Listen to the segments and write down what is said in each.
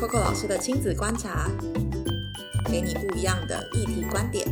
Coco 老师的亲子观察，给你不一样的议题观点。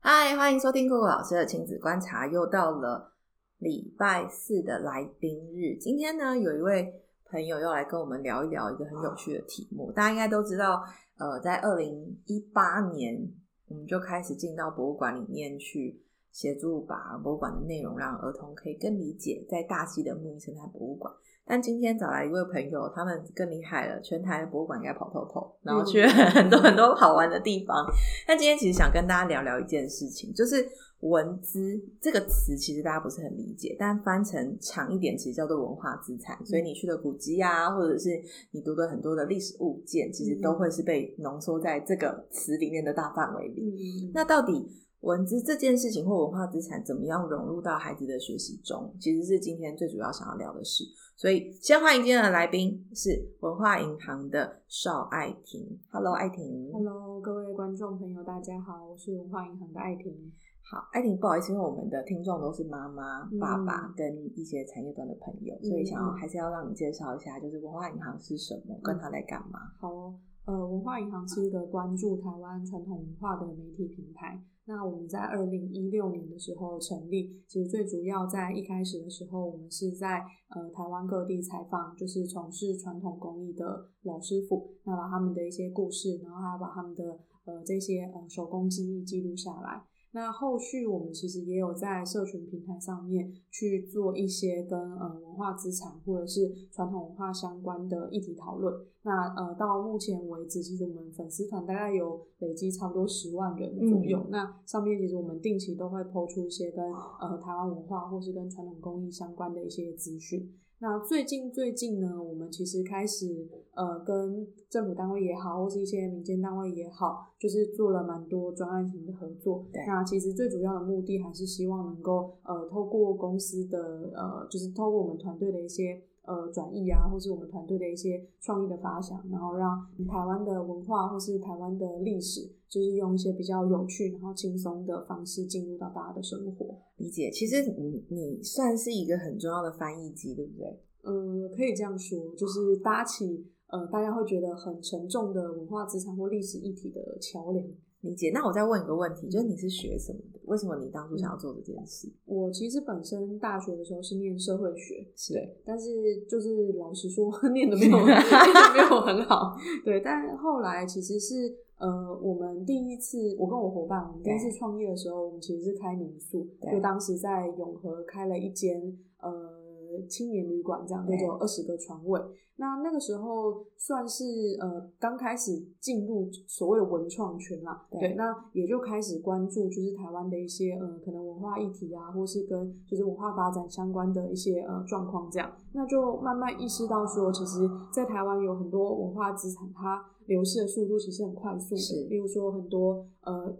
嗨，欢迎收听 Coco 老师的亲子观察。又到了礼拜四的来宾日，今天呢，有一位朋友要来跟我们聊一聊一个很有趣的题目。大家应该都知道，呃，在二零一八年，我们就开始进到博物馆里面去。协助把博物馆的内容让儿童可以更理解，在大溪的木鱼生态博物馆。但今天找来一位朋友，他们更厉害了，全台的博物馆应该跑透透，然后去了 很多很多好玩的地方。但今天其实想跟大家聊聊一件事情，就是文资这个词，其实大家不是很理解，但翻成长一点，其实叫做文化资产。所以你去的古迹啊，或者是你读的很多的历史物件，其实都会是被浓缩在这个词里面的大范围里。那到底？文字这件事情或文化资产怎么样融入到孩子的学习中，其实是今天最主要想要聊的事。所以先欢迎今天的来宾是文化银行的邵爱婷。Hello，爱婷。Hello，各位观众朋友，大家好，我是文化银行的爱婷。好，爱婷，不好意思，因为我们的听众都是妈妈、爸爸跟一些产业端的朋友，所以想要还是要让你介绍一下，就是文化银行是什么，跟他在干嘛。好，呃，文化银行是一个关注台湾传统文化的媒体平台。那我们在二零一六年的时候成立，其实最主要在一开始的时候，我们是在呃台湾各地采访，就是从事传统工艺的老师傅，那把他们的一些故事，然后还要把他们的呃这些呃手工技艺记录下来。那后续我们其实也有在社群平台上面去做一些跟呃文化资产或者是传统文化相关的议题讨论。那呃到目前为止，其实我们粉丝团大概有累积差不多十万人左右。那上面其实我们定期都会抛出一些跟呃台湾文化或是跟传统工艺相关的一些资讯。那最近最近呢，我们其实开始呃跟政府单位也好，或是一些民间单位也好，就是做了蛮多专案型的合作。那其实最主要的目的还是希望能够呃透过公司的呃，就是透过我们团队的一些。呃，转译啊，或是我们团队的一些创意的发想，然后让台湾的文化或是台湾的历史，就是用一些比较有趣然后轻松的方式进入到大家的生活。理解，其实你你算是一个很重要的翻译机，对不对？呃，可以这样说，就是搭起呃大家会觉得很沉重的文化资产或历史议题的桥梁。理解。那我再问一个问题，就是你是学什么的？为什么你当初想要做这件事？我其实本身大学的时候是念社会学，是，但是就是老实说，念的没有 念的没有很好。对，但后来其实是呃，我们第一次，我跟我伙伴，我们第一次创业的时候，我们其实是开民宿，就当时在永和开了一间呃。青年旅馆这样，就有二十个床位。那那个时候算是呃刚开始进入所谓的文创圈啦，对，那也就开始关注就是台湾的一些呃可能文化议题啊，或是跟就是文化发展相关的一些呃状况这样。那就慢慢意识到说，其实，在台湾有很多文化资产，它流失的速度其实很快速的，例如说很多呃。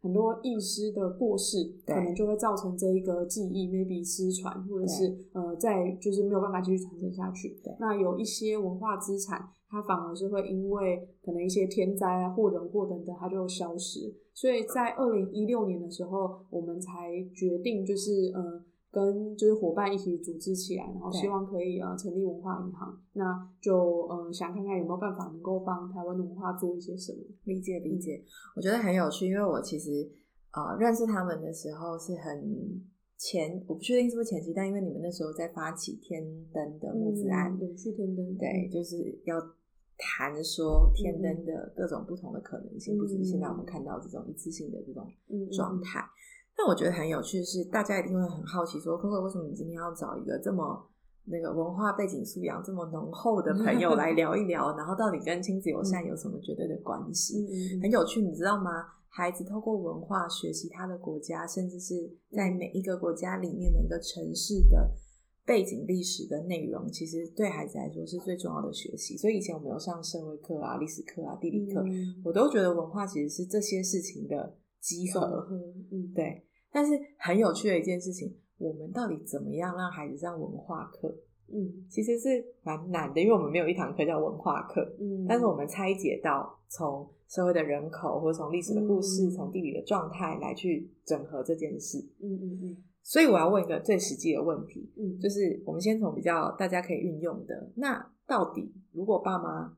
很多艺师的过世，可能就会造成这一个记忆 maybe 失传，或者是呃，在就是没有办法继续传承下去。那有一些文化资产，它反而是会因为可能一些天灾啊，或人祸等等，它就消失。所以在二零一六年的时候，我们才决定就是呃。跟就是伙伴一起组织起来，然后希望可以呃成立文化银行，那就呃想看看有没有办法能够帮台湾的文化做一些什么。理解理解，我觉得很有趣，因为我其实呃认识他们的时候是很前，我不确定是不是前期，但因为你们那时候在发起天灯的募资案，永续天灯，对，就是要谈说天灯的各种不同的可能性，不只是现在我们看到这种一次性的这种状态。但我觉得很有趣的是，大家一定会很好奇，说 Coco 为什么你今天要找一个这么那个文化背景素养这么浓厚的朋友来聊一聊，然后到底跟亲子友善有什么绝对的关系？很有趣，你知道吗？孩子透过文化学习他的国家，甚至是在每一个国家里面每一个城市的背景历史的内容，其实对孩子来说是最重要的学习。所以以前我们有上社会课啊、历史课啊、地理课，我都觉得文化其实是这些事情的集合。嗯，对。但是很有趣的一件事情，我们到底怎么样让孩子上文化课？嗯，其实是蛮难的，因为我们没有一堂课叫文化课。嗯，但是我们拆解到从社会的人口，或从历史的故事，从地理的状态来去整合这件事。嗯嗯嗯。所以我要问一个最实际的问题，嗯，就是我们先从比较大家可以运用的，那到底如果爸妈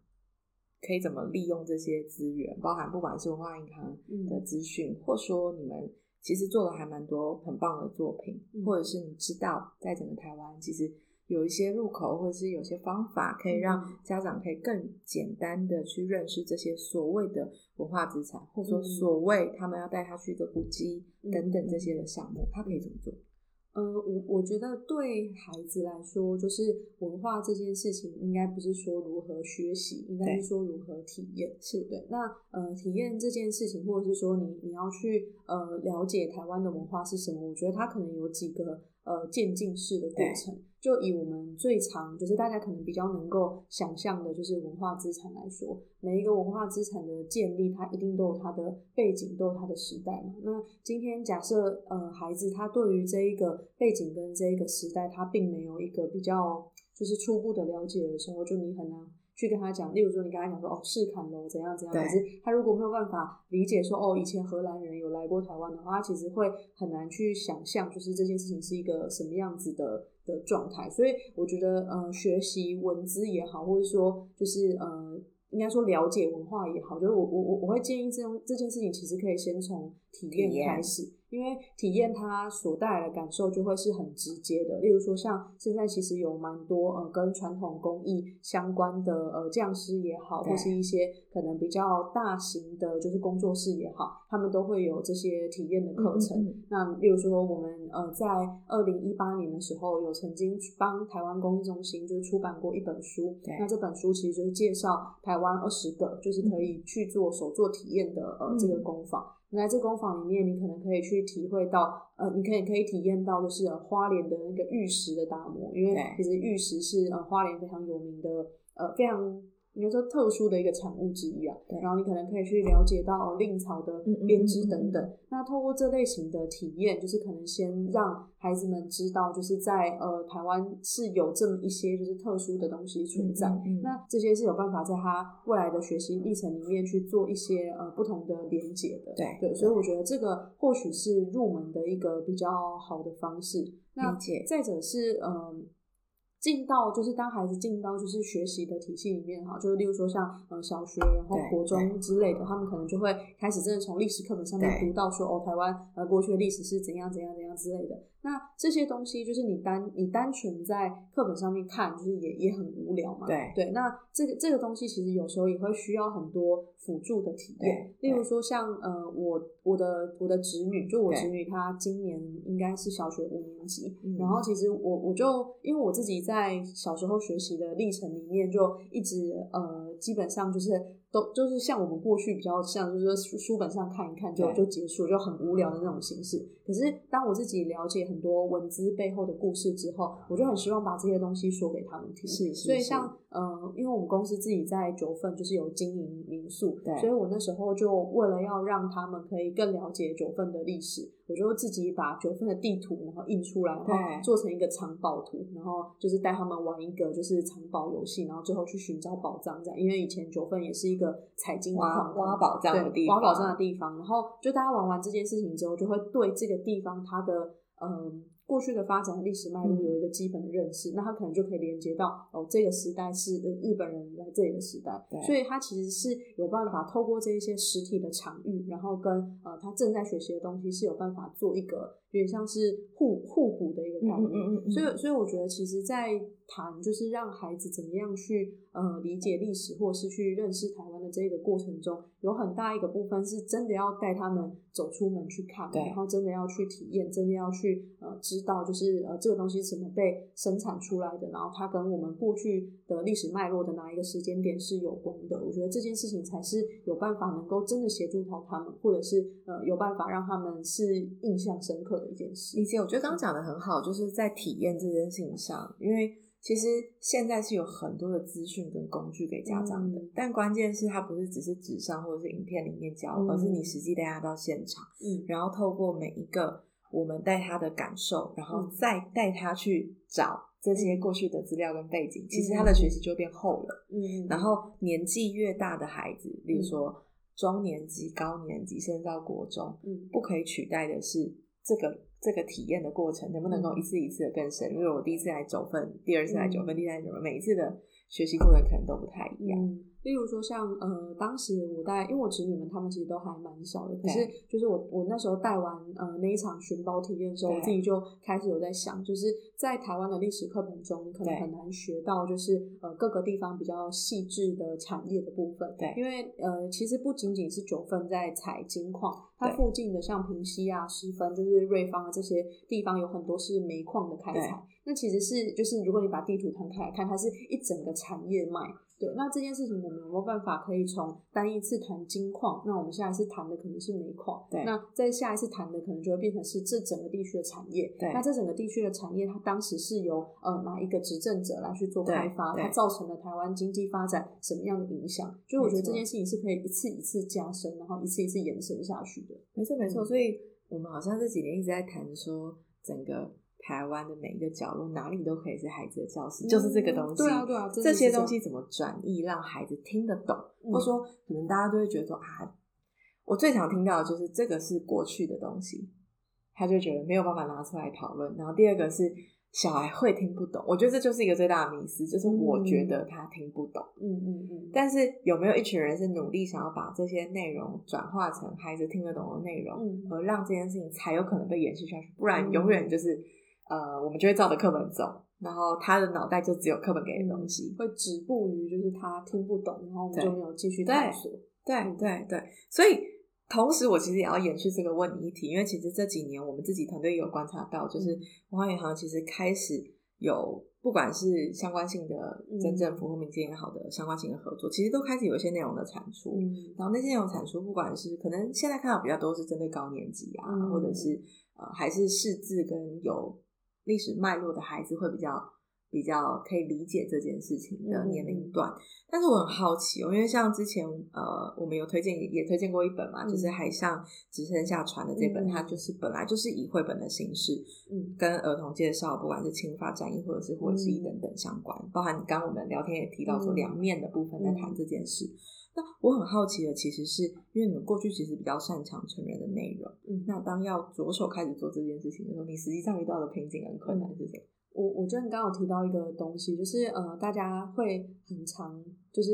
可以怎么利用这些资源，包含不管是文化银行的资讯，或说你们其实做了还蛮多很棒的作品，或者是你知道在整个台湾其实。有一些入口，或者是有些方法，可以让家长可以更简单的去认识这些所谓的文化资产，或者说所谓他们要带他去一个古迹等等这些的项目，他可以怎么做？呃，我我觉得对孩子来说，就是文化这件事情，应该不是说如何学习，应该是说如何体验。是对。那呃，体验这件事情，或者是说你你要去呃了解台湾的文化是什么，我觉得它可能有几个呃渐进式的过程。就以我们最常就是大家可能比较能够想象的，就是文化资产来说，每一个文化资产的建立，它一定都有它的背景，都有它的时代嘛。那今天假设呃孩子他对于这一个背景跟这一个时代，他并没有一个比较就是初步的了解的时候，就你很难。去跟他讲，例如说你跟他讲说哦，是坎楼怎样怎样，可是他如果没有办法理解说哦，以前荷兰人有来过台湾的话，他其实会很难去想象，就是这件事情是一个什么样子的的状态。所以我觉得，呃，学习文字也好，或者说就是呃，应该说了解文化也好，就是我我我我会建议这种这件事情，其实可以先从体验开始。因为体验它所带来的感受就会是很直接的，例如说像现在其实有蛮多呃跟传统工艺相关的呃匠师也好，或是一些可能比较大型的就是工作室也好，他们都会有这些体验的课程。那例如说我们呃在二零一八年的时候有曾经帮台湾工艺中心就是出版过一本书，那这本书其实就是介绍台湾二十个就是可以去做手作体验的呃这个工坊。来这工坊里面，你可能可以去体会到，呃，你可以可以体验到，就是花莲的那个玉石的打磨，因为其实玉石是呃花莲非常有名的，呃，非常。应该说特殊的一个产物之一啊，然后你可能可以去了解到令草的编织等等。那透过这类型的体验，就是可能先让孩子们知道，就是在呃台湾是有这么一些就是特殊的东西存在。那这些是有办法在他未来的学习历程里面去做一些呃不同的连接的。对对，所以我觉得这个或许是入门的一个比较好的方式。那再者是嗯。进到就是当孩子进到就是学习的体系里面哈，就是例如说像呃小学然后国中之类的，他们可能就会开始真的从历史课本上面读到说哦台湾呃过去的历史是怎样怎样怎样之类的。那这些东西就是你单你单纯在课本上面看，就是也也很无聊嘛。对对，那这个这个东西其实有时候也会需要很多辅助的体验。例如说像呃我我的我的侄女，就我侄女她今年应该是小学五年级，然后其实我我就因为我自己在小时候学习的历程里面，就一直呃基本上就是。都就是像我们过去比较像，就是说书书本上看一看就就结束，就很无聊的那种形式。可是当我自己了解很多文字背后的故事之后，我就很希望把这些东西说给他们听。是，所以像呃，因为我们公司自己在九份就是有经营民宿，所以我那时候就为了要让他们可以更了解九份的历史。我就自己把九份的地图，然后印出来，然后做成一个藏宝图，然后就是带他们玩一个就是藏宝游戏，然后最后去寻找宝藏这样。因为以前九份也是一个采金挖挖宝藏的地方，挖宝藏的地方。然后就大家玩完这件事情之后，就会对这个地方它的嗯。过去的发展历史脉络有一个基本的认识，那他可能就可以连接到哦，这个时代是日本人来这里的时代，所以他其实是有办法透过这一些实体的场域，然后跟呃他正在学习的东西是有办法做一个有点像是互互补的一个概念。所以，所以我觉得其实，在谈就是让孩子怎么样去呃理解历史，或者是去认识台湾的这个过程中，有很大一个部分是真的要带他们走出门去看，然后真的要去体验，真的要去呃知。道就是呃这个东西怎么被生产出来的，然后它跟我们过去的历史脉络的哪一个时间点是有关的？我觉得这件事情才是有办法能够真的协助到他们，或者是呃有办法让他们是印象深刻的一件事。理解，我觉得刚刚讲的很好，就是在体验这件事情上，因为其实现在是有很多的资讯跟工具给家长的，但关键是它不是只是纸上或者是影片里面教，而是你实际带他到现场，嗯，然后透过每一个。我们带他的感受，然后再带他去找这些过去的资料跟背景，其实他的学习就变厚了。嗯，然后年纪越大的孩子，例如说中年级、高年级，甚至到国中，嗯，不可以取代的是这个这个体验的过程能不能够一次一次的更深？因为我第一次来九份，第二次来九份，第三次九份，每一次的学习过程可能都不太一样。嗯，例如说像呃，当时我带，因为我侄女们她们其实都还蛮小的，可是就是我我那时候带完呃那一场寻宝体验的时候，我自己就开始有在想，就是在台湾的历史课本中，你可能很难学到就是呃各个地方比较细致的产业的部分。对，因为呃其实不仅仅是九份在采金矿，它附近的像平溪啊、十分，就是瑞芳啊这些地方有很多是煤矿的开采。那其实是就是如果你把地图摊开来看，它是一整个产业脉。对，那这件事情我们有没有办法可以从单一次谈金矿，那我们下一次谈的可能是煤矿，对，那在下一次谈的可能就会变成是这整个地区的产业，对，那这整个地区的产业它当时是由呃哪一个执政者来去做开发，它造成了台湾经济发展什么样的影响？所以我觉得这件事情是可以一次一次加深，然后一次一次延伸下去的。没错没错，所以我们好像这几年一直在谈说整个。台湾的每一个角落，哪里都可以是孩子的教室，就是这个东西。对啊，对啊，这些东西怎么转译，让孩子听得懂？或者说，可能大家都会觉得说啊，我最常听到的就是这个是过去的东西，他就觉得没有办法拿出来讨论。然后第二个是小孩会听不懂，我觉得这就是一个最大的迷思，就是我觉得他听不懂。嗯嗯嗯。但是有没有一群人是努力想要把这些内容转化成孩子听得懂的内容，而让这件事情才有可能被延续下去？不然永远就是。呃，我们就会照着课本走，然后他的脑袋就只有课本给的东西，会止步于就是他听不懂，然后我们就没有继续探索。对对对，所以同时我其实也要延续这个问题，因为其实这几年我们自己团队有观察到，就是文化银行其实开始有不管是相关性的真正服务民间也好的相关性的合作，其实都开始有一些内容的产出。然后那些内容产出，不管是可能现在看到比较多是针对高年级啊，或者是呃还是识字跟有。历史脉络的孩子会比较比较可以理解这件事情的年龄段，但是我很好奇哦，因为像之前呃，我们有推荐也推荐过一本嘛，就是《海上只剩下船》的这本，它就是本来就是以绘本的形式，嗯，跟儿童介绍，不管是侵法战役或者是火之等等相关，包含你刚我们聊天也提到说两面的部分在谈这件事。那我很好奇的，其实是因为你们过去其实比较擅长成人的内容，嗯，那当要着手开始做这件事情的时候，你实际上遇到的瓶颈跟困难是什么？我我觉得你刚刚提到一个东西，就是呃，大家会很常就是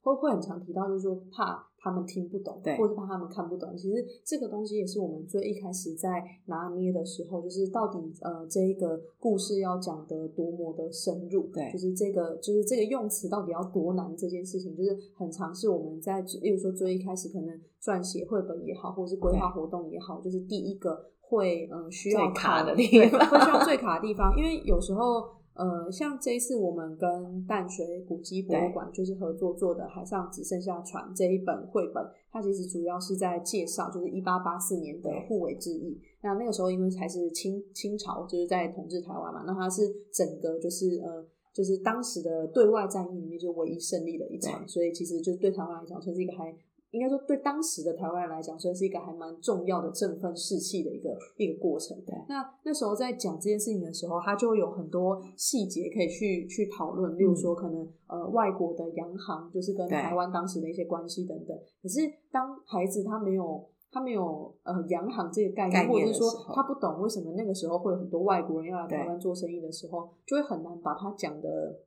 会会很常提到，就是说怕。他们听不懂，或者怕他们看不懂。其实这个东西也是我们最一开始在拿捏的时候，就是到底呃这一个故事要讲的多么的深入，对，就是这个就是这个用词到底要多难这件事情，就是很尝试我们在，例如说最一开始可能撰写绘本也好，或者是规划活动也好，就是第一个会嗯需要卡的地方，会需要最卡的地方，因为有时候。呃，像这一次我们跟淡水古迹博物馆就是合作做的《海上只剩下船》这一本绘本，它其实主要是在介绍，就是一八八四年的互为之役。那那个时候因为还是清清朝就是在统治台湾嘛，那它是整个就是呃，就是当时的对外战役里面就唯一胜利的一场，所以其实就对台湾来讲算是一个还。应该说，对当时的台湾人来讲，算是一个还蛮重要的振奋士气的一个一个过程。对，那那时候在讲这件事情的时候，他就有很多细节可以去去讨论，例如说，可能呃，外国的洋行就是跟台湾当时的一些关系等等。可是，当孩子他没有他没有呃洋行这个概念，或者是说他不懂为什么那个时候会有很多外国人要来台湾做生意的时候，就会很难把他讲的。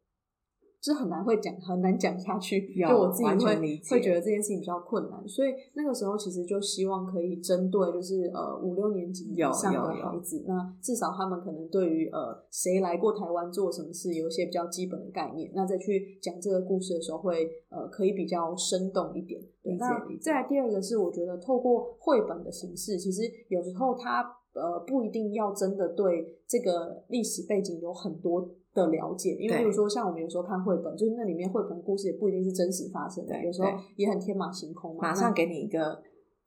是很难会讲，很难讲下去。就我自己会会觉得这件事情比较困难，所以那个时候其实就希望可以针对就是呃五六年级以上的孩子，那至少他们可能对于呃谁来过台湾做什么事有一些比较基本的概念，那再去讲这个故事的时候会呃可以比较生动一点。那再来第二个是我觉得透过绘本的形式，其实有时候它呃不一定要真的对这个历史背景有很多。的了解，因为比如说像我们有时候看绘本，就是那里面绘本故事也不一定是真实发生的，有时候也很天马行空嘛，马上给你一个。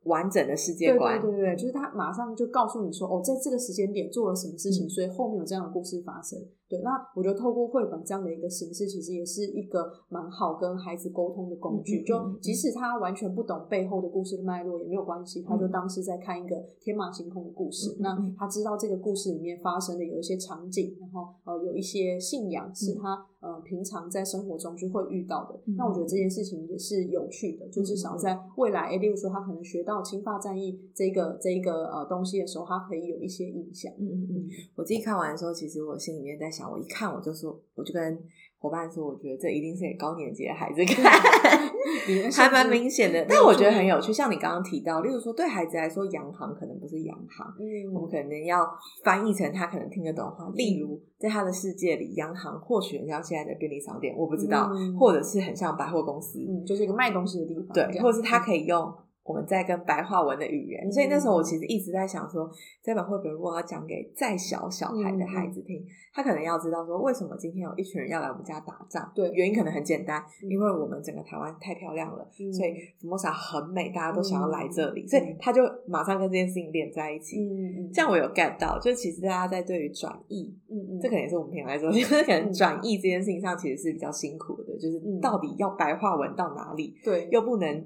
完整的世界观，对对对，就是他马上就告诉你说，哦，在这个时间点做了什么事情，所以后面有这样的故事发生。对，那我觉得透过绘本这样的一个形式，其实也是一个蛮好跟孩子沟通的工具。就即使他完全不懂背后的故事的脉络也没有关系，他就当是在看一个天马行空的故事。那他知道这个故事里面发生的有一些场景，然后呃有一些信仰是他呃平常在生活中就会遇到的。嗯那我觉得这件事情也是有趣的，就至少在未来，诶例如说他可能学到侵犯战役这个这一个呃东西的时候，他可以有一些印象。嗯嗯嗯，我自己看完的时候，其实我心里面在想，我一看我就说，我就跟伙伴说，我觉得这一定是给高年级的孩子看，还蛮明显的。但我觉得很有趣，像你刚刚提到，例如说对孩子来说，洋行可能不是洋行，嗯我们可能要翻译成他可能听得懂的话。例如，在他的世界里，洋行或许很像现在的便利商店，我不知道，嗯或者是很像百货公司，嗯，就是一个卖东西的地方，对，或者是他可以用我们在跟白话文的语言。嗯所以那时候我其实一直在想说，这本绘本如果要讲给再小小孩的孩子听，他可能要知道说，为什么今天有一群人要来我们家打仗？对。原因可能很简单，嗯。因为我们整个台湾太漂亮了，嗯所以福摩萨很美，大家都想要来这里，嗯所以他就马上跟这件事情连在一起。嗯嗯，这样我有 get 到，就其实大家在对于转译，嗯嗯，这可能也是我们平常来说，就是可能嗯。转译这件事情上其实是比较辛苦的，就是嗯。到底要白话文到哪里，对。又不能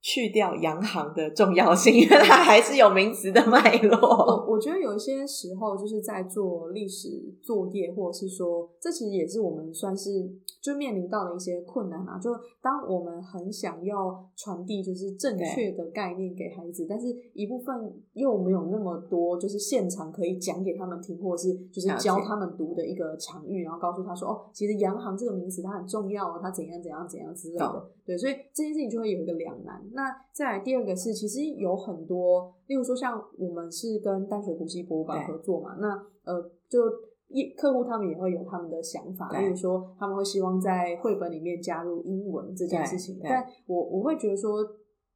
去掉洋行的重要性，因为它还是有名词的脉络。我我觉得有一些时候就是在做历史作业，或者是说，这其实也是我们算是就面临到的一些困难啊。就当我们很想要传递就是正确的概念给孩子，但是一部分又没有那么多就是现场可以讲给他们听，或者是就是教他们读的一个场域，然后告诉他说哦，其实洋行这个名词它很重要啊，它怎样怎样怎样之类的。对，所以这件事情就会有一个两难。那再来第二个是，其实有很多，例如说像我们是跟淡水古迹博物馆合作嘛，那呃就一客户他们也会有他们的想法，例如说他们会希望在绘本里面加入英文这件事情，但我我会觉得说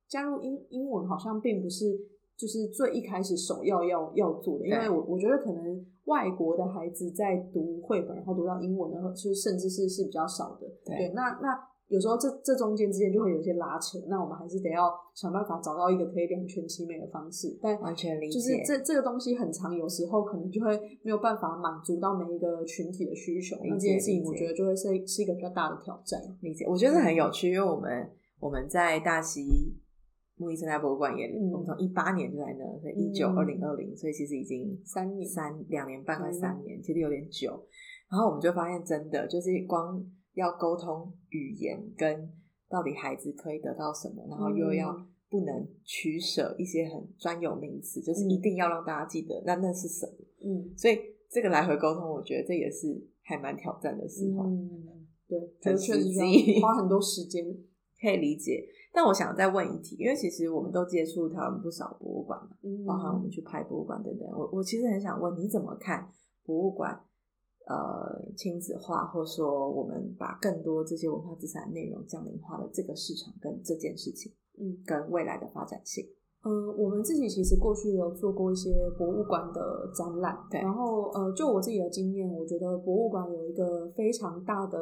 加入英英文好像并不是就是最一开始首要要要做的，因为我我觉得可能外国的孩子在读绘本，然后读到英文的，就是甚至是是比较少的，对对，那那有时候这这中间之间就会有一些拉扯，那我们还是得要想办法找到一个可以两全其美的方式。但完全理解就是这这个东西很长，有时候可能就会没有办法满足到每一个群体的需求。那这件事情，我觉得就会是是一个比较大的挑战。理解，我觉得很有趣，因为我们我们在大溪木艺生态博物馆也，嗯我们从一八年就在那，所以一九、嗯二零、二零，所以其实已经三年三两年半快嗯三年，其实有点久。然后我们就发现，真的就是光要沟通语言跟到底孩子可以得到什么，然后又要嗯不能取舍一些很专有名词，就是嗯一定要让大家记得那那是什么。嗯所以这个来回沟通，我觉得这也是还蛮挑战的时候。嗯，对，确实实需际花很多时间。可以理解，但我想再问一题，因为其实我们都接触台湾不少博物馆嘛，嗯，包含我们去拍博物馆等等。我我其实很想问，你怎么看博物馆呃亲子化，或说我们把更多这些文化资产内容降临化的这个市场跟这件事情，嗯，跟未来的发展性？嗯，我们自己其实过去有做过一些博物馆的展览，对然后呃，就我自己的经验，我觉得博物馆有一个非常大的，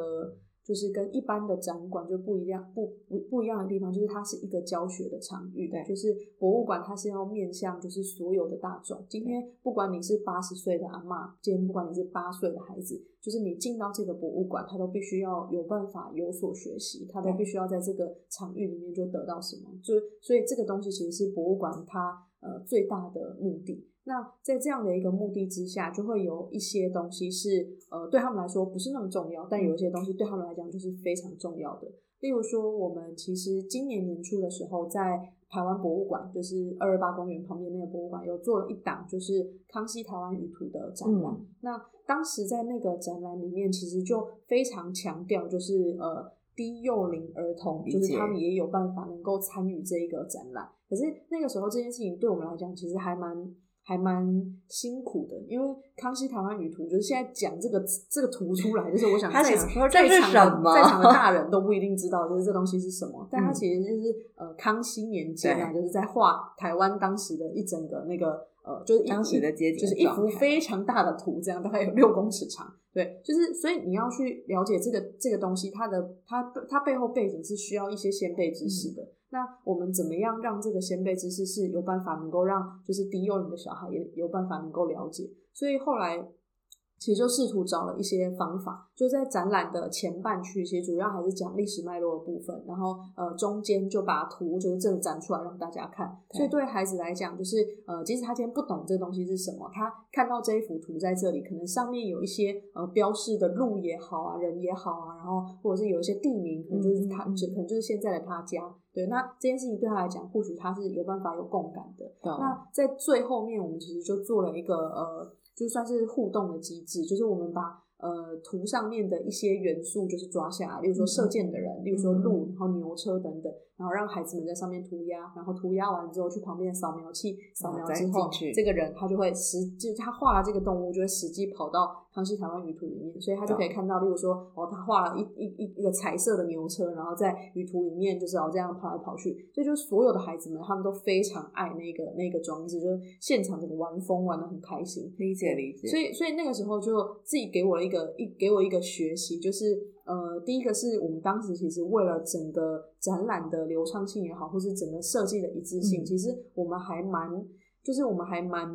就是跟一般的展馆就不一样，不不不一样的地方，就是它是一个教学的场域，对就是博物馆它是要面向就是所有的大众，今天不管你是八十岁的阿妈，今天不管你是八岁的孩子，就是你进到这个博物馆，他都必须要有办法有所学习，他都必须要在这个场域里面就得到什么，就所以这个东西其实是博物馆它呃最大的目的。那在这样的一个目的之下，就会有一些东西是呃对他们来说不是那么重要，但有一些东西对他们来讲就是非常重要的。例如说，我们其实今年年初的时候，在台湾博物馆，就是二二八公园旁边那个博物馆，有做了一档就是康熙台湾舆图的展览。嗯那当时在那个展览里面，其实就非常强调，就是呃低幼龄儿童，就是他们也有办法能够参与这一个展览。可是那个时候这件事情对我们来讲，其实还蛮。还蛮辛苦的，因为康熙台湾语图就是现在讲这个这个图出来，就是我想他在在场的在场的大人 都不一定知道，就是这东西是什么。但它嗯其实就是呃康熙年间啊，就是在画台湾当时的一整个那个呃，就是当时的街景就是一幅非常大的图，这样大概有六公尺长。对，就是所以你要去了解这个这个东西，它的它它背后背景是需要一些先辈知识的。那我们怎么样让这个先辈知识是有办法能够让就是低幼龄的小孩也有办法能够了解？所以后来其实就试图找了一些方法，就在展览的前半区，其实主要还是讲历史脉络的部分，然后呃中间就把图就是真的展出来让大家看。所以对孩子来讲，就是呃即使他今天不懂这个东西是什么，他看到这一幅图在这里，可能上面有一些呃标示的路也好啊，人也好啊，然后或者是有一些地名，可能就是他，就可能就是现在的他家。对，那这件事情对他来讲，或许他是有办法有共感的。那在最后面，我们其实就做了一个呃。就算是互动的机制，就是我们把呃图上面的一些元素就是抓下来，例如说射箭的人，例如说鹿，然后牛车等等。然后让孩子们在上面涂鸦，然后涂鸦完之后去旁边的扫描器扫描之后，这个人他就会实，就是他画了这个动物就会实际跑到康熙台湾舆图里面，所以他就可以看到，例如说哦，他画了一一一一个彩色的牛车，然后在舆图里面就是哦这样跑来跑去，所以就所有的孩子们他们都非常爱那个那个装置，就是现场这个玩风玩的很开心，理解理解。所以所以那个时候就自己给我了一个一给我一个学习，就是。呃，第一个是我们当时其实为了整个展览的流畅性也好，或是整个设计的一致性，其实我们还蛮，就是我们还蛮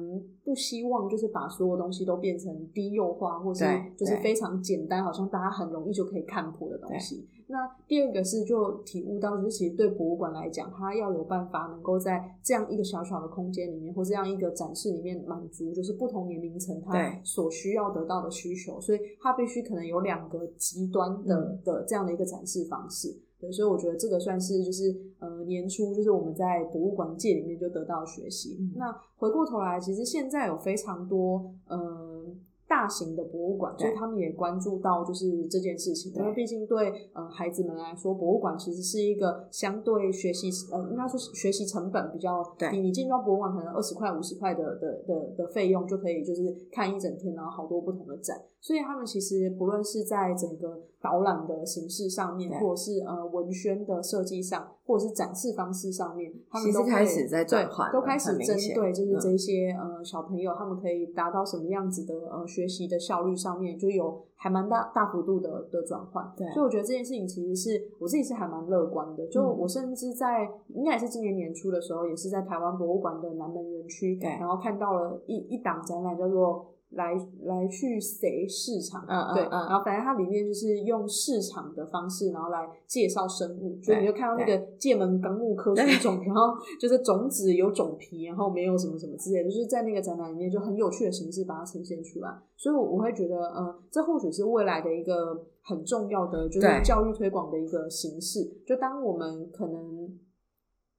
不希望，就是把所有东西都变成低幼化，或是就是非常简单，好像大家很容易就可以看破的东西。那第二个是就体悟到，就是其实对博物馆来讲，它要有办法能够在这样一个小小的空间里面，或这样一个展示里面满足，就是不同年龄层他所需要得到的需求，所以它必须可能有两个极端的的这样的一个展示方式。对，所以我觉得这个算是就是呃年初就是我们在博物馆界里面就得到学习。那回过头来，其实现在有非常多嗯。大型的博物馆，所以他们也关注到就是这件事情，因为毕竟对呃孩子们来说，博物馆其实是一个相对学习呃应该说学习成本比较低。你进到博物馆可能二十块五十块的的的的费用就可以就是看一整天，然后好多不同的展。所以他们其实不论是在整个导览的形式上面，或者是呃文宣的设计上，或者是展示方式上面，他们都开始在转换，都开始针对就是这些呃小朋友，他们可以达到什么样子的呃学习的效率上面，就有还蛮大大幅度的的转换。对，所以我觉得这件事情其实是我自己是还蛮乐观的。就我甚至在应该也是今年年初的时候，也是在台湾博物馆的南门园区，然后看到了一一档展览叫做。来来去谁市场？嗯对，然后反正它里面就是用市场的方式，然后来介绍生物，所以你就看到那个界门纲目科属种，然后就是种子有种皮，然后没有什么什么之类，就是在那个展览里面就很有趣的形式把它呈现出来。所以，我我会觉得，呃，这或许是未来的一个很重要的，就是教育推广的一个形式。就当我们可能。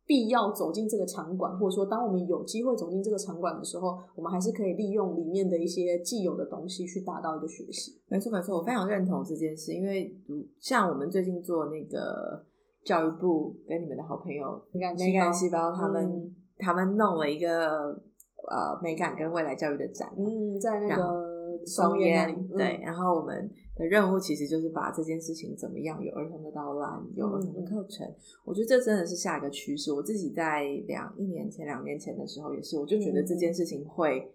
必要走进这个场馆，或者说，当我们有机会走进这个场馆的时候，我们还是可以利用里面的一些既有的东西去达到一个学习。没错，没错，我非常认同这件事，因为像我们最近做那个教育部跟你们的好朋友美感细胞，他们他们弄了一个呃美感跟未来教育的展，嗯，在那个松烟对，然后我们。的任务其实就是把这件事情怎么样有儿童的导览，有儿童的课程。我觉得这真的是下一个趋势。我自己在两一年前、两年前的时候也是，我就觉得这件事情会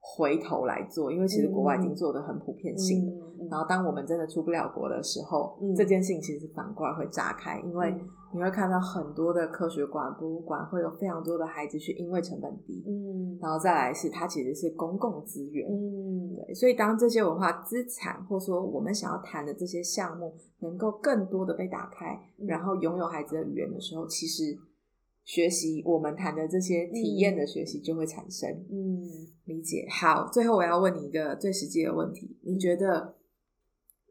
回头来做，因为其实国外已经做的很普遍性了。然后当我们真的出不了国的时候，这件事情其实反过来会炸开，因为你会看到很多的科学馆、博物馆会有非常多的孩子去，因为成本低，嗯，然后再来是它其实是公共资源，嗯。所以，当这些文化资产，或者说我们想要谈的这些项目，能够更多的被打开，然后拥有孩子的语言的时候，其实学习我们谈的这些体验的学习就会产生。嗯，理解。好，最后我要问你一个最实际的问题：你觉得？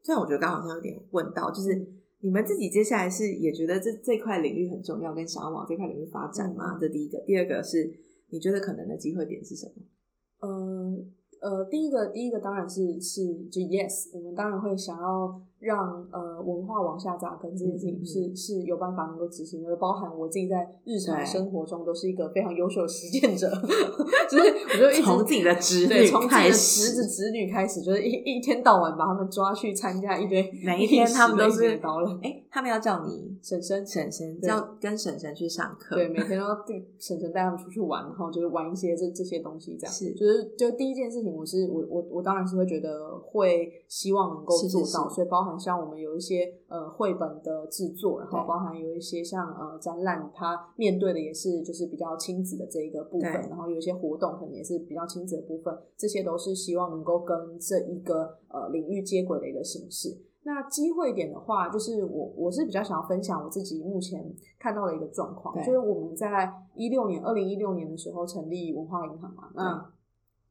虽然我觉得刚好像有点问到，就是你们自己接下来是也觉得这这块领域很重要，跟想要往这块领域发展吗？这第一个。第二个是，你觉得可能的机会点是什么？呃。呃，第一个，第一个当然是是就 yes，我们当然会想要。让呃文化往下扎根这件事情是是有办法能够执行的，包含我自己在日常生活中都是一个非常优秀的实践者，就是我就一直从自己的侄女从自己的侄子侄女开始，就是一一天到晚把他们抓去参加一堆，每一天他们都是高了，哎，他们要叫你婶婶婶婶，要跟婶婶去上课，对，每天都要婶婶带他们出去玩，然后就是玩一些这这些东西，这样是，就是就第一件事情情，我是我我我当然是会觉得会希望能够做到，是。所以包含像我们有一些呃绘本的制作，然后包含有一些像呃展览，它面对的也是就是比较亲子的这一个部分，然后有一些活动可能也是比较亲子的部分，这些都是希望能够跟这一个呃领域接轨的一个形式。那机会点的话，就是我我是比较想要分享我自己目前看到的一个状况，就是我们在一六年二零一六年的时候成立文化银行嘛，那。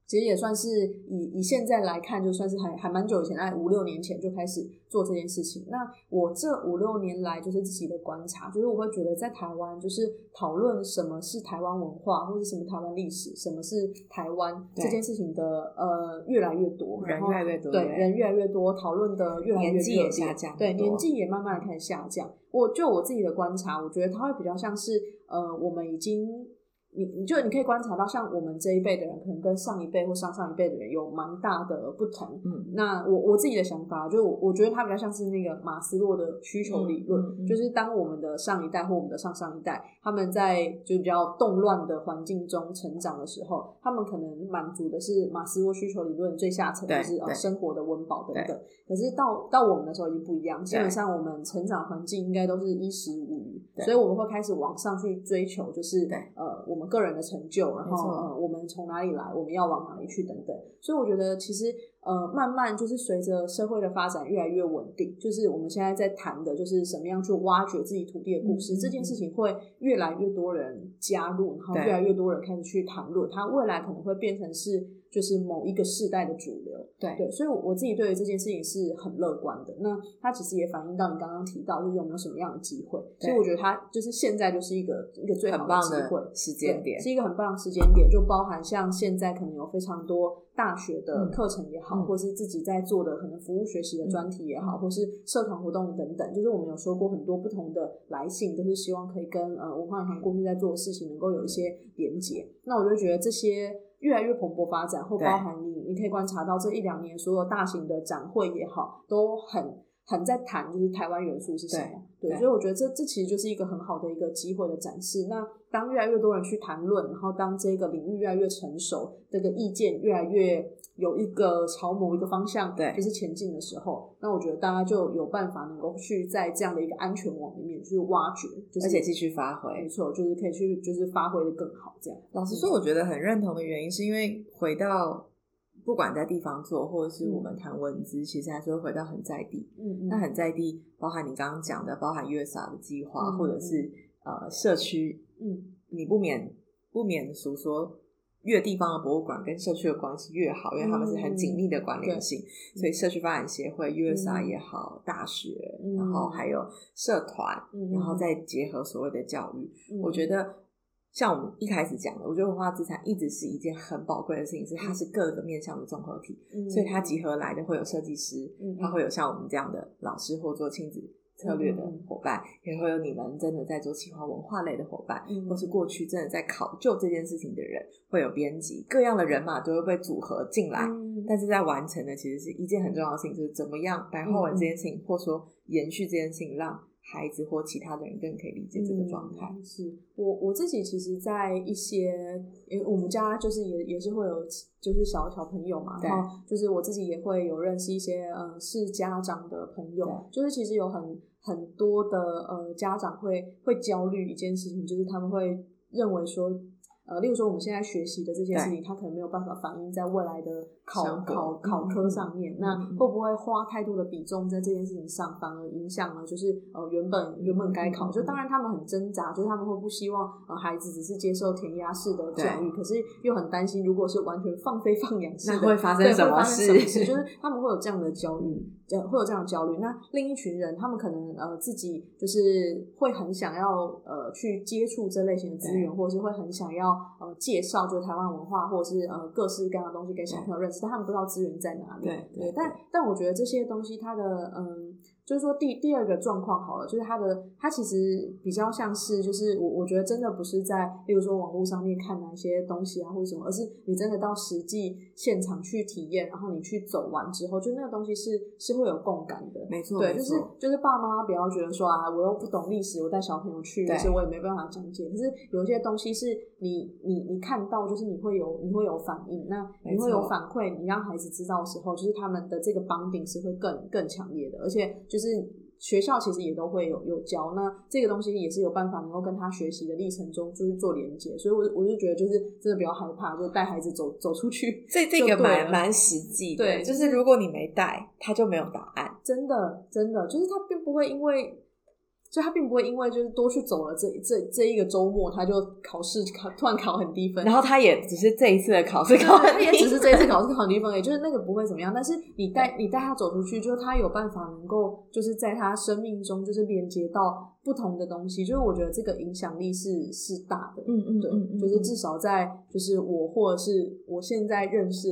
其实也算是以以现在来看，就算是还还蛮久以前，在五六年前就开始做这件事情。那我这五六年来，就是自己的观察，就是我会觉得在台湾，就是讨论什么是台湾文化，或者什么台湾历史，什么是台湾这件事情的呃越来越多，人越来越多，对人越来越多，讨论的越来越年纪也下降，对年纪也慢慢的开始下降。我就我自己的观察，我觉得它会比较像是呃，我们已经。你你就你可以观察到，像我们这一辈的人，可能跟上一辈或上上一辈的人有蛮大的不同。嗯，那我我自己的想法，就我觉得它比较像是那个马斯洛的需求理论，就是当我们的上一代或我们的上上一代，他们在就比较动乱的环境中成长的时候，他们可能满足的是马斯洛需求理论最下层，就是呃生活的温饱等等。可是到到我们的时候已经不一样，基本上我们成长环境应该都是衣食无余，所以我们会开始往上去追求，就是呃我。我们个人的成就，然后呃，我们从哪里来，我们要往哪里去等等。所以我觉得，其实呃，慢慢就是随着社会的发展越来越稳定，就是我们现在在谈的，就是什么样去挖掘自己土地的故事，这件事情会越来越多人加入，然后越来越多人开始去谈论，它未来可能会变成是。就是某一个世代的主流，对对，所以我自己对于这件事情是很乐观的。那它其实也反映到你刚刚提到，就是有没有什么样的机会。所以我觉得它就是现在就是一个一个最好的机会时间点，是一个很棒的时间点。就包含像现在可能有非常多大学的课程也好，或是自己在做的可能服务学习的专题也好，或是社团活动等等。就是我们有说过很多不同的来信，都是希望可以跟呃文化银行过去在做的事情能够有一些连接。那我就觉得这些。越来越蓬勃发展，或包含你，你可以观察到这一两年所有大型的展会也好，都很很在谈，就是台湾元素是什么。对，所以我觉得这这其实就是一个很好的一个机会的展示。那当越来越多人去谈论，然后当这个领域越来越成熟，这个意见越来越有一个朝某一个方向，对，就是前进的时候，那我觉得大家就有办法能够去在这样的一个安全网里面去挖掘，而且继续发挥。没错，就是可以去就是发挥的更好。这样，老实说，我觉得很认同的原因是因为回到。不管在地方做，或者是我们谈文字，其实还是会回到很在地。嗯嗯，那很在地，包含你刚刚讲的，包含 USA 的计划，或者是呃社区。嗯，你不免不免俗说，越地方的博物馆跟社区的关系越好，因为他们是很紧密的关联性。所以社区发展协会、USA 也好，大学，然后还有社团，然后再结合所谓的教育，我觉得。像我们一开始讲的，我觉得文化资产一直是一件很宝贵的事情，是它是各个面向的综合体，所以它集合来的会有设计师，它会有像我们这样的老师或做亲子策略的伙伴，也会有你们真的在做企划文化类的伙伴，或是过去真的在考究这件事情的人，会有编辑，各样的人马都会被组合进来，但是在完成的其实是一件很重要的事情，就是怎么样白话文这件事情，或说延续这件事情让。孩子或其他的人更可以理解这个状态。是我我自己，其实，在一些，因为我们家就是也也是会有，就是小小朋友嘛，然后就是我自己也会有认识一些，呃，是家长的朋友，就是其实有很很多的呃家长会会焦虑一件事情，就是他们会认为说。呃，例如说我们现在学习的这些事情，它可能没有办法反映在未来的考考考科上面。那会不会花太多的比重在这件事情上，反而影响了就是呃原本原本该考？就当然他们很挣扎，就是他们会不希望呃孩子只是接受填鸭式的教育，可是又很担心，如果是完全放飞放养式的，会发生什么事？就是他们会有这样的焦虑，会有这样的焦虑。那另一群人，他们可能呃自己就是会很想要呃去接触这类型的资源，或者是会很想要。呃，介绍就是台湾文化，或者是呃各式各样的东西给小朋友认识，但他们不知道资源在哪里。对对，但但我觉得这些东西，它的嗯。就是说，第第二个状况好了，就是它的它其实比较像是，就是我我觉得真的不是在，例如说网络上面看哪些东西啊或者什么，而是你真的到实际现场去体验，然后你去走完之后，就那个东西是是会有共感的。没错，对，就是就是爸妈不要觉得说啊，我又不懂历史，我带小朋友去，而且我也没办法讲解。可是有些东西是你你你你看到，就是你会有你会有反应，那你会有反馈，你让孩子知道的时候，就是他们的这个绑定是会更更强烈的，而且就是。学校其实也都会有有教，那这个东西也是有办法能够跟他学习的历程中就是做连接，所以，我我就觉得就是真的不要害怕，就带孩子走走出去，这这个蛮蛮实际的，对，就是如果你没带，他就没有答案，真的真的就是他并不会因为。所以他并不会因为就是多去走了这这这一个周末，他就考试考突然考很低分，然后他也只是这一次的考试考，他也只是这一次考试考很低分，也就是那个不会怎么样。但是你带你带他走出去，就是他有办法能够就是在他生命中就是连接到不同的东西，就是我觉得这个影响力是是大的，嗯嗯，对，就是至少在就是我或者是我现在认识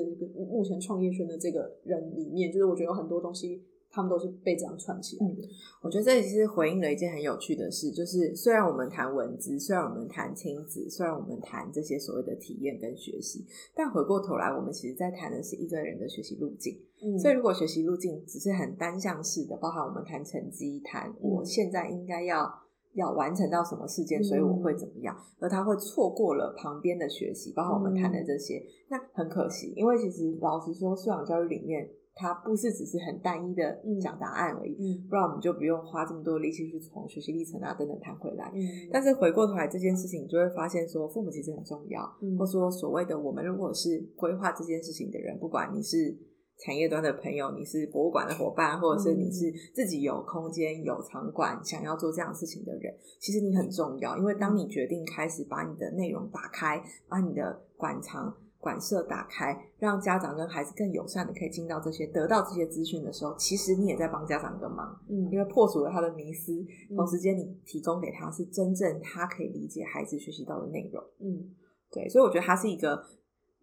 目前创业圈的这个人里面，就是我觉得有很多东西。他们都是被这样串起来的。我觉得这也是回应了一件很有趣的事，就是虽然我们谈文字，虽然我们谈亲子，虽然我们谈这些所谓的体验跟学习，但回过头来，我们其实在谈的是一个人的学习路径。嗯，所以如果学习路径只是很单向式的，包含我们谈成绩，谈我现在应该要要完成到什么事件，所以我会怎么样，而他会错过了旁边的学习，包括我们谈的这些，那很可惜。因为其实老实说，素养教育里面。它不是只是很单一的讲答案而已，不然我们就不用花这么多力气去从学习历程啊等等谈回来。但是回过头来这件事情，你就会发现说，父母其实很重要，或说所谓的我们如果是规划这件事情的人，不管你是产业端的朋友，你是博物馆的伙伴，或者是你是自己有空间有场馆想要做这样事情的人，其实你很重要，因为当你决定开始把你的内容打开，把你的馆藏。馆舍打开，让家长跟孩子更友善的可以进到这些，得到这些资讯的时候，其实你也在帮家长一个忙，嗯，因为破除了他的迷思，同时间你提供给他是真正他可以理解孩子学习到的内容，嗯，对，所以我觉得它是一个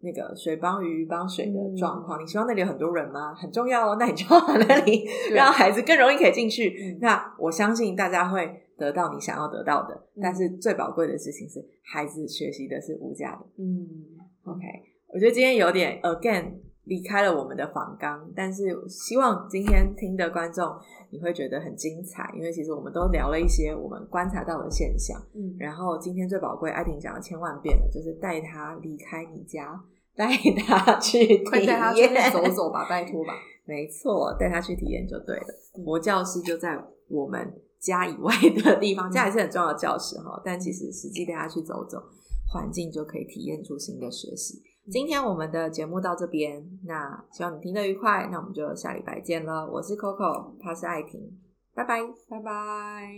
那个水帮鱼鱼帮水的状况。你希望那里有很多人吗？很重要哦，那你就把那里 让孩子更容易可以进去。那我相信大家会得到你想要得到的，但是最宝贵的事情是孩子学习的是无价的，嗯，OK。我觉得今天有点 again 离开了我们的访纲，但是希望今天听的观众你会觉得很精彩，因为其实我们都聊了一些我们观察到的现象。嗯，然后今天最宝贵，艾婷讲了千万遍了，就是带他离开你家，带他去体验，走走吧，拜托吧。没错，带他去体验就对了。魔教室就在我们家以外的地方，家也是很重要的教室哈，但其实实际带他去走走，环境就可以体验出新的学习。今天我们的节目到这边，那希望你听得愉快，那我们就下礼拜见了。我是 Coco，他是爱婷，拜拜，拜拜。